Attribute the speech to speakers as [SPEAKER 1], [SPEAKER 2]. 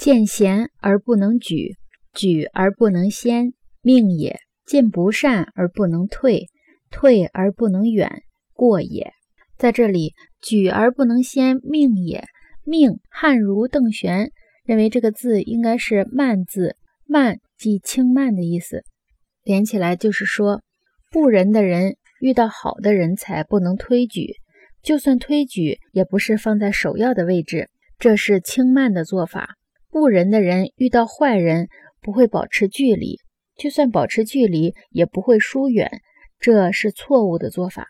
[SPEAKER 1] 见贤而不能举，举而不能先，命也；见不善而不能退，退而不能远，过也。在这里，举而不能先，命也。命汉儒邓玄认为这个字应该是慢字，慢即轻慢的意思，连起来就是说，不仁的人遇到好的人才不能推举，就算推举也不是放在首要的位置，这是轻慢的做法。误人的人遇到坏人不会保持距离，就算保持距离也不会疏远，这是错误的做法。